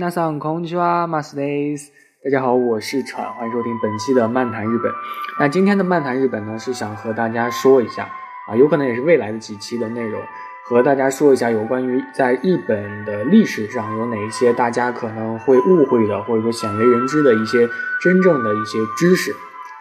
皆さんこんにちは、マスです。大家好，我是川，欢迎收听本期的漫谈日本。那今天的漫谈日本呢，是想和大家说一下啊，有可能也是未来的几期的内容，和大家说一下有关于在日本的历史上有哪一些大家可能会误会的，或者说鲜为人知的一些真正的一些知识，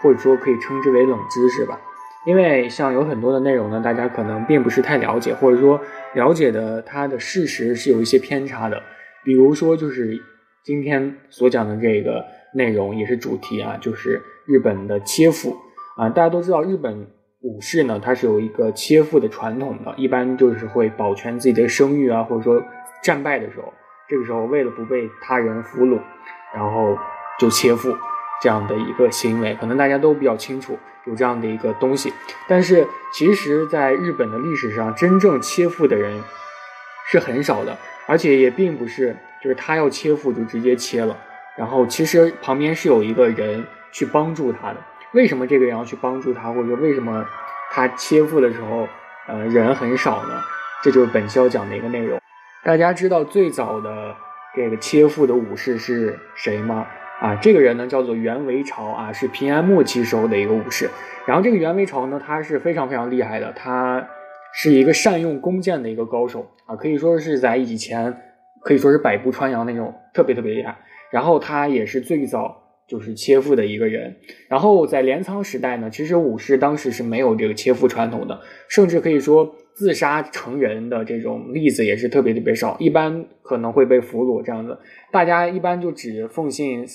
或者说可以称之为冷知识吧。因为像有很多的内容呢，大家可能并不是太了解，或者说了解的它的事实是有一些偏差的。 比如说，就是今天所讲的这个内容也是主题啊，就是日本的切腹啊。大家都知道，日本武士呢，它是有一个切腹的传统的，一般就是会保全自己的声誉啊，或者说战败的时候，这个时候为了不被他人俘虏，然后就切腹这样的一个行为，可能大家都比较清楚。有这样的一个东西，但是其实，在日本的历史上，真正切腹的人是很少的，而且也并不是就是他要切腹就直接切了，然后其实旁边是有一个人去帮助他的。为什么这个人要去帮助他，或者说为什么他切腹的时候，呃，人很少呢？这就是本期要讲的一个内容。大家知道最早的这个切腹的武士是谁吗？啊，这个人呢叫做袁维朝啊，是平安末期时候的一个武士。然后这个袁维朝呢，他是非常非常厉害的，他是一个善用弓箭的一个高手啊，可以说是在以前可以说是百步穿杨那种，特别特别厉害。然后他也是最早就是切腹的一个人。然后在镰仓时代呢，其实武士当时是没有这个切腹传统的，甚至可以说自杀成人的这种例子也是特别特别少，一般可能会被俘虏这样子。大家一般就只奉信。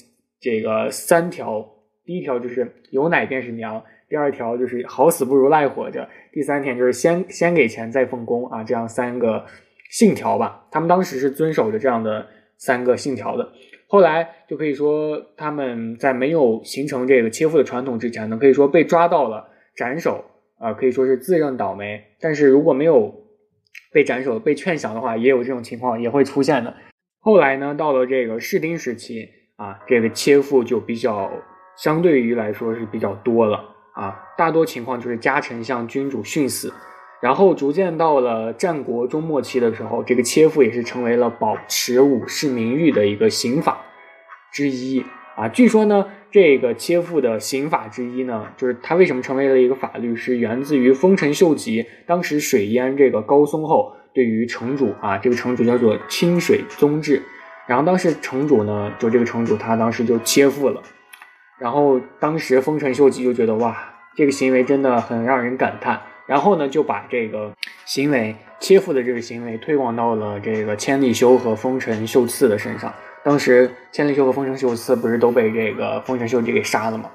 这个三条，第一条就是有奶便是娘，第二条就是好死不如赖活着，第三条就是先先给钱再奉公啊，这样三个信条吧。他们当时是遵守着这样的三个信条的。后来就可以说他们在没有形成这个切腹的传统之前呢，可以说被抓到了斩首啊，可以说是自认倒霉。但是如果没有被斩首被劝降的话，也有这种情况也会出现的。后来呢，到了这个室町时期。啊，这个切腹就比较相对于来说是比较多了啊，大多情况就是家臣向君主殉死，然后逐渐到了战国中末期的时候，这个切腹也是成为了保持武士名誉的一个刑法之一啊。据说呢，这个切腹的刑法之一呢，就是它为什么成为了一个法律，是源自于丰臣秀吉当时水淹这个高松后，对于城主啊，这个城主叫做清水宗治。然后当时城主呢，就这个城主他当时就切腹了，然后当时丰臣秀吉就觉得哇，这个行为真的很让人感叹，然后呢就把这个行为切腹的这个行为推广到了这个千利休和丰臣秀次的身上。当时千利休和丰臣秀次不是都被这个丰臣秀吉给杀了吗？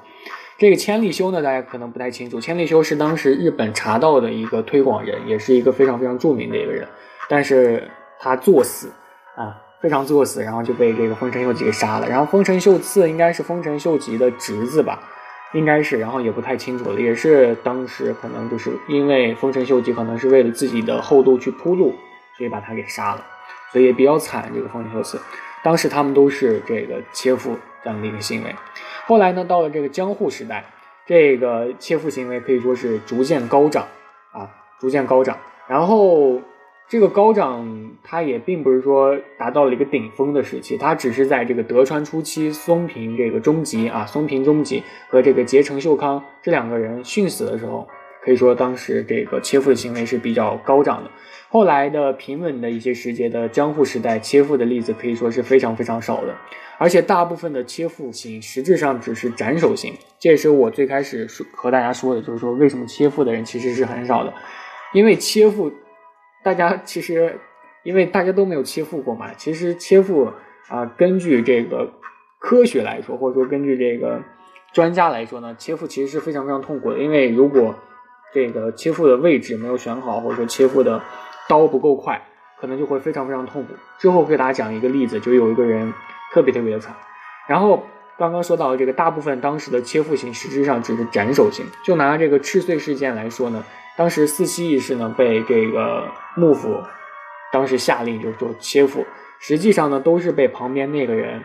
这个千利休呢，大家可能不太清楚，千利休是当时日本茶道的一个推广人，也是一个非常非常著名的一个人，但是他作死啊。非常作死，然后就被这个丰臣秀吉给杀了。然后丰臣秀次应该是丰臣秀吉的侄子吧，应该是，然后也不太清楚了。也是当时可能就是因为丰臣秀吉可能是为了自己的后路去铺路，所以把他给杀了，所以也比较惨。这个丰臣秀次，当时他们都是这个切腹这样的一个行为。后来呢，到了这个江户时代，这个切腹行为可以说是逐渐高涨啊，逐渐高涨，然后。这个高涨，它也并不是说达到了一个顶峰的时期，它只是在这个德川初期，松平这个中吉啊，松平中吉和这个结城秀康这两个人殉死的时候，可以说当时这个切腹的行为是比较高涨的。后来的平稳的一些时节的江户时代，切腹的例子可以说是非常非常少的，而且大部分的切腹刑实质上只是斩首刑。这也是我最开始说和大家说的，就是说为什么切腹的人其实是很少的，因为切腹。大家其实，因为大家都没有切腹过嘛，其实切腹啊，根据这个科学来说，或者说根据这个专家来说呢，切腹其实是非常非常痛苦的。因为如果这个切腹的位置没有选好，或者说切腹的刀不够快，可能就会非常非常痛苦。之后给大家讲一个例子，就有一个人特别特别的惨。然后刚刚说到这个，大部分当时的切腹刑实质上只是斩首刑。就拿这个赤穗事件来说呢。当时四七义士呢被这个幕府当时下令就做切腹，实际上呢都是被旁边那个人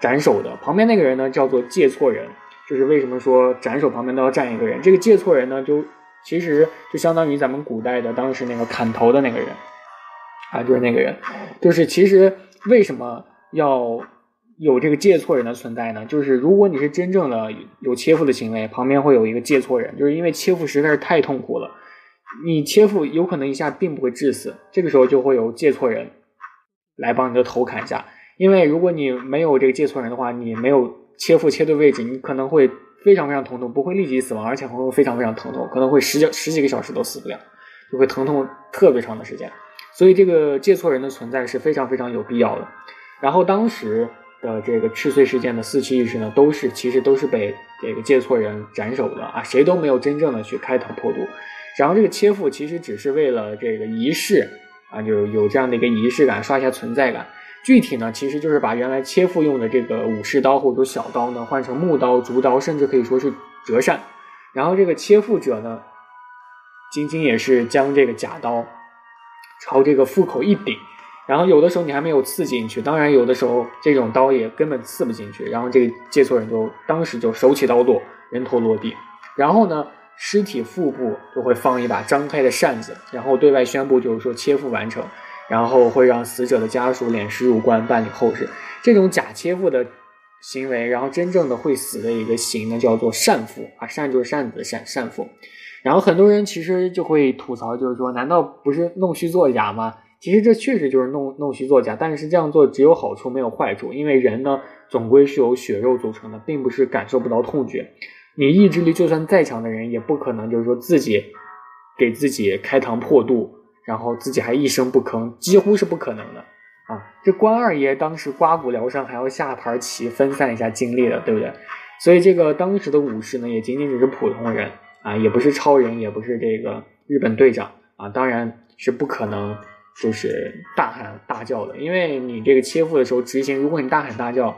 斩首的。旁边那个人呢叫做借错人，就是为什么说斩首旁边都要站一个人？这个借错人呢就其实就相当于咱们古代的当时那个砍头的那个人啊，就是那个人，就是其实为什么要有这个借错人的存在呢？就是如果你是真正的有切腹的行为，旁边会有一个借错人，就是因为切腹实在是太痛苦了，你切腹有可能一下并不会致死，这个时候就会有借错人来帮你的头砍下。因为如果你没有这个借错人的话，你没有切腹切对位置，你可能会非常非常疼痛，不会立即死亡，而且会非常非常疼痛，可能会十几十几个小时都死不了，就会疼痛特别长的时间。所以这个借错人的存在是非常非常有必要的。然后当时的这个赤穗事件的四七义士呢，都是其实都是被这个借错人斩首的啊，谁都没有真正的去开膛破肚。然后这个切腹其实只是为了这个仪式啊，就有这样的一个仪式感，刷一下存在感。具体呢，其实就是把原来切腹用的这个武士刀或者说小刀呢，换成木刀、竹刀，甚至可以说是折扇。然后这个切腹者呢，仅仅也是将这个假刀朝这个腹口一顶，然后有的时候你还没有刺进去，当然有的时候这种刀也根本刺不进去，然后这个借错人就当时就手起刀落，人头落地。然后呢，尸体腹部就会放一把张开的扇子，然后对外宣布就是说切腹完成。然后会让死者的家属殓尸入棺办理后事，这种假切腹的行为，然后真正的会死的一个刑呢，叫做善腹啊，善就是扇子的善，善腹。然后很多人其实就会吐槽，就是说，难道不是弄虚作假吗？其实这确实就是弄弄虚作假，但是这样做只有好处没有坏处，因为人呢总归是由血肉组成的，并不是感受不到痛觉。你意志力就算再强的人，也不可能就是说自己给自己开膛破肚。然后自己还一声不吭，几乎是不可能的啊！这关二爷当时刮骨疗伤，还要下盘棋分散一下精力的，对不对？所以这个当时的武士呢，也仅仅只是普通人啊，也不是超人，也不是这个日本队长啊，当然是不可能就是大喊大叫的，因为你这个切腹的时候执行，如果你大喊大叫，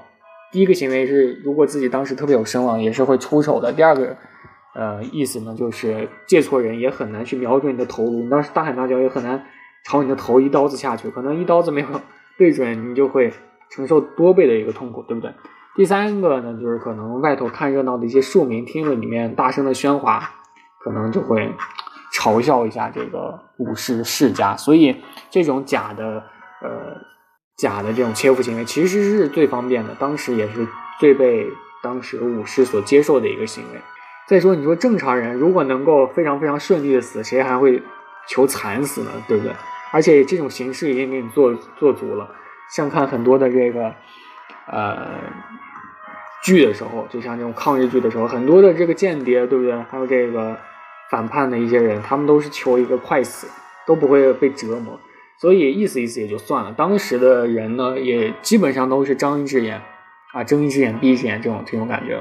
第一个行为是如果自己当时特别有声望，也是会出手的；第二个。呃，意思呢，就是借错人也很难去瞄准你的头颅，你当时大喊大叫也很难朝你的头一刀子下去，可能一刀子没有对准，你就会承受多倍的一个痛苦，对不对？第三个呢，就是可能外头看热闹的一些庶民听了里面大声的喧哗，可能就会嘲笑一下这个武士世家，所以这种假的呃假的这种切腹行为其实是最方便的，当时也是最被当时武士所接受的一个行为。再说，你说正常人如果能够非常非常顺利的死，谁还会求惨死呢？对不对？而且这种形式已经给你做做足了。像看很多的这个呃剧的时候，就像这种抗日剧的时候，很多的这个间谍，对不对？还有这个反叛的一些人，他们都是求一个快死，都不会被折磨，所以意思意思也就算了。当时的人呢，也基本上都是睁一只眼啊睁一只眼闭一只眼这种这种感觉。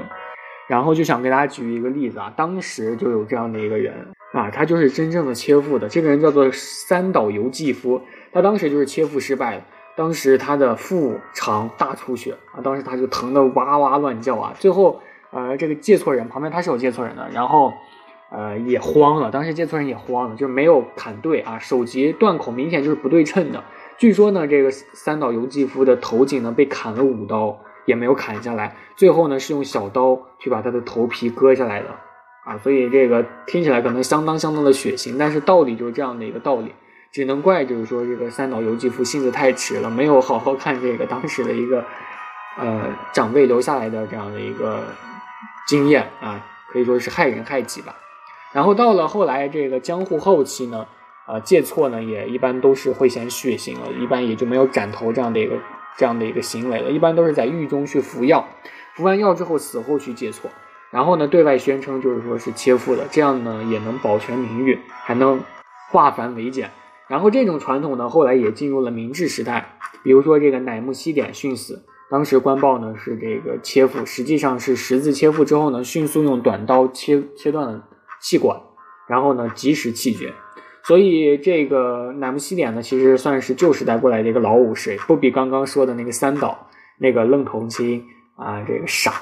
然后就想给大家举一个例子啊，当时就有这样的一个人啊，他就是真正的切腹的。这个人叫做三岛由纪夫，他当时就是切腹失败了。当时他的腹肠大出血啊，当时他就疼得哇哇乱叫啊。最后，呃，这个借错人旁边他是有借错人的，然后，呃，也慌了。当时接错人也慌了，就是没有砍对啊，首级断口明显就是不对称的。据说呢，这个三岛由纪夫的头颈呢被砍了五刀。也没有砍下来，最后呢是用小刀去把他的头皮割下来的，啊，所以这个听起来可能相当相当的血腥，但是道理就是这样的一个道理，只能怪就是说这个三岛由纪夫性子太直了，没有好好看这个当时的一个呃长辈留下来的这样的一个经验啊，可以说是害人害己吧。然后到了后来这个江户后期呢，呃，借错呢也一般都是会显血腥了，一般也就没有斩头这样的一个。这样的一个行为了，一般都是在狱中去服药，服完药之后死后去借错，然后呢对外宣称就是说是切腹的，这样呢也能保全名誉，还能化繁为简。然后这种传统呢后来也进入了明治时代，比如说这个乃木希典殉死，当时官报呢是这个切腹，实际上是十字切腹之后呢迅速用短刀切切断了气管，然后呢及时气绝。所以这个乃木希典呢，其实算是旧时代过来的一个老武士，不比刚刚说的那个三岛那个愣头青啊这个傻。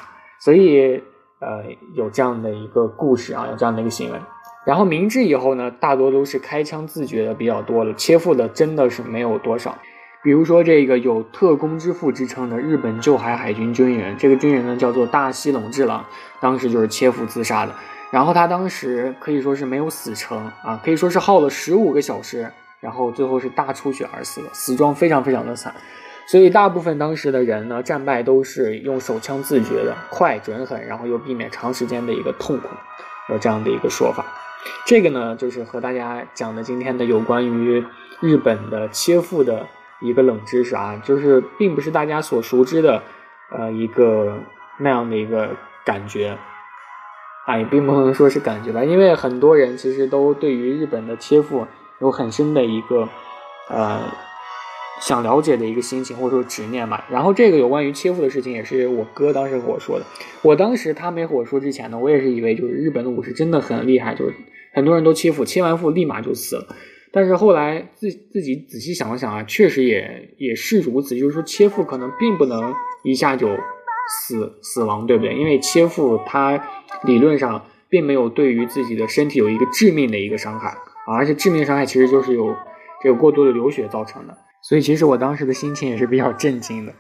所以呃有这样的一个故事啊，有这样的一个行为。然后明治以后呢，大多都是开枪自决的比较多了，切腹的真的是没有多少。比如说这个有特工之父之称的日本旧海海军军人，这个军人呢叫做大西隆治郎，当时就是切腹自杀的。然后他当时可以说是没有死成啊，可以说是耗了十五个小时，然后最后是大出血而死的，死状非常非常的惨。所以大部分当时的人呢，战败都是用手枪自决的，快、准、狠，然后又避免长时间的一个痛苦，有这样的一个说法。这个呢，就是和大家讲的今天的有关于日本的切腹的一个冷知识啊，就是并不是大家所熟知的，呃，一个那样的一个感觉，啊，也并不能说是感觉吧，因为很多人其实都对于日本的切腹有很深的一个，呃。想了解的一个心情或者说执念吧。然后这个有关于切腹的事情也是我哥当时和我说的。我当时他没和我说之前呢，我也是以为就是日本的武士真的很厉害，就是很多人都切腹，切完腹立马就死了。但是后来自自己仔细想了想啊，确实也也是如此，就是说切腹可能并不能一下就死死亡，对不对？因为切腹它理论上并没有对于自己的身体有一个致命的一个伤害啊，而且致命伤害其实就是有这个过多的流血造成的。所以其实我当时的心情也是比较震惊的，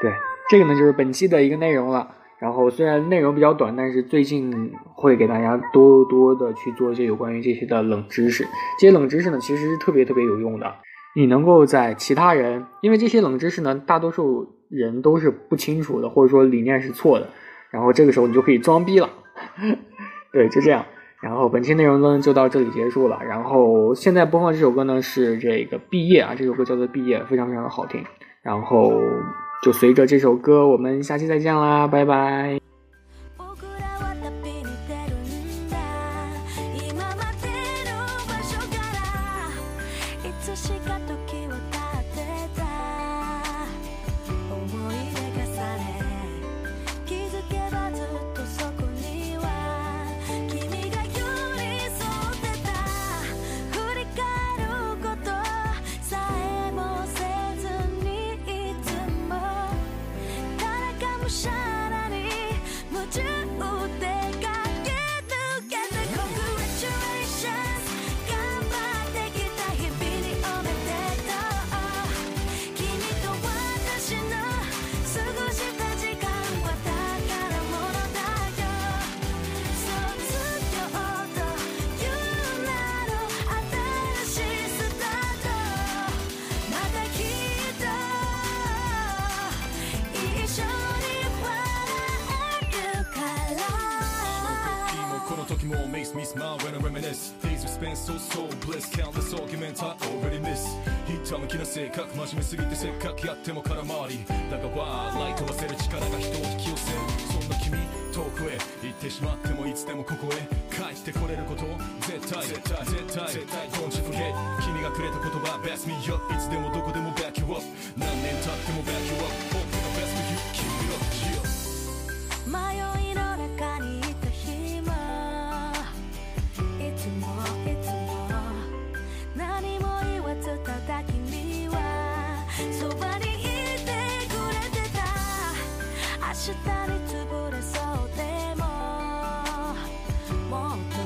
对这个呢就是本期的一个内容了。然后虽然内容比较短，但是最近会给大家多多的去做一些有关于这些的冷知识。这些冷知识呢其实是特别特别有用的，你能够在其他人，因为这些冷知识呢大多数人都是不清楚的，或者说理念是错的，然后这个时候你就可以装逼了。对，就这样。然后本期内容呢就到这里结束了。然后现在播放这首歌呢是这个《毕业》啊，这首歌叫做《毕业》，非常非常的好听。然后就随着这首歌，我们下期再见啦，拜拜。So so bliss countless arguments I already miss. ひたむきな性格真面目すぎてせっかくやっても空回り。だがワーライト忘せる力が人を引き寄せる。そんな君遠くへ行ってしまってもいつでもここへ帰ってこれること絶対絶対絶対絶対 Don't you forget 君がくれた言葉 Best me up いつでもどこでも back you up 何年経っても back you up 明日に潰れそうでももっと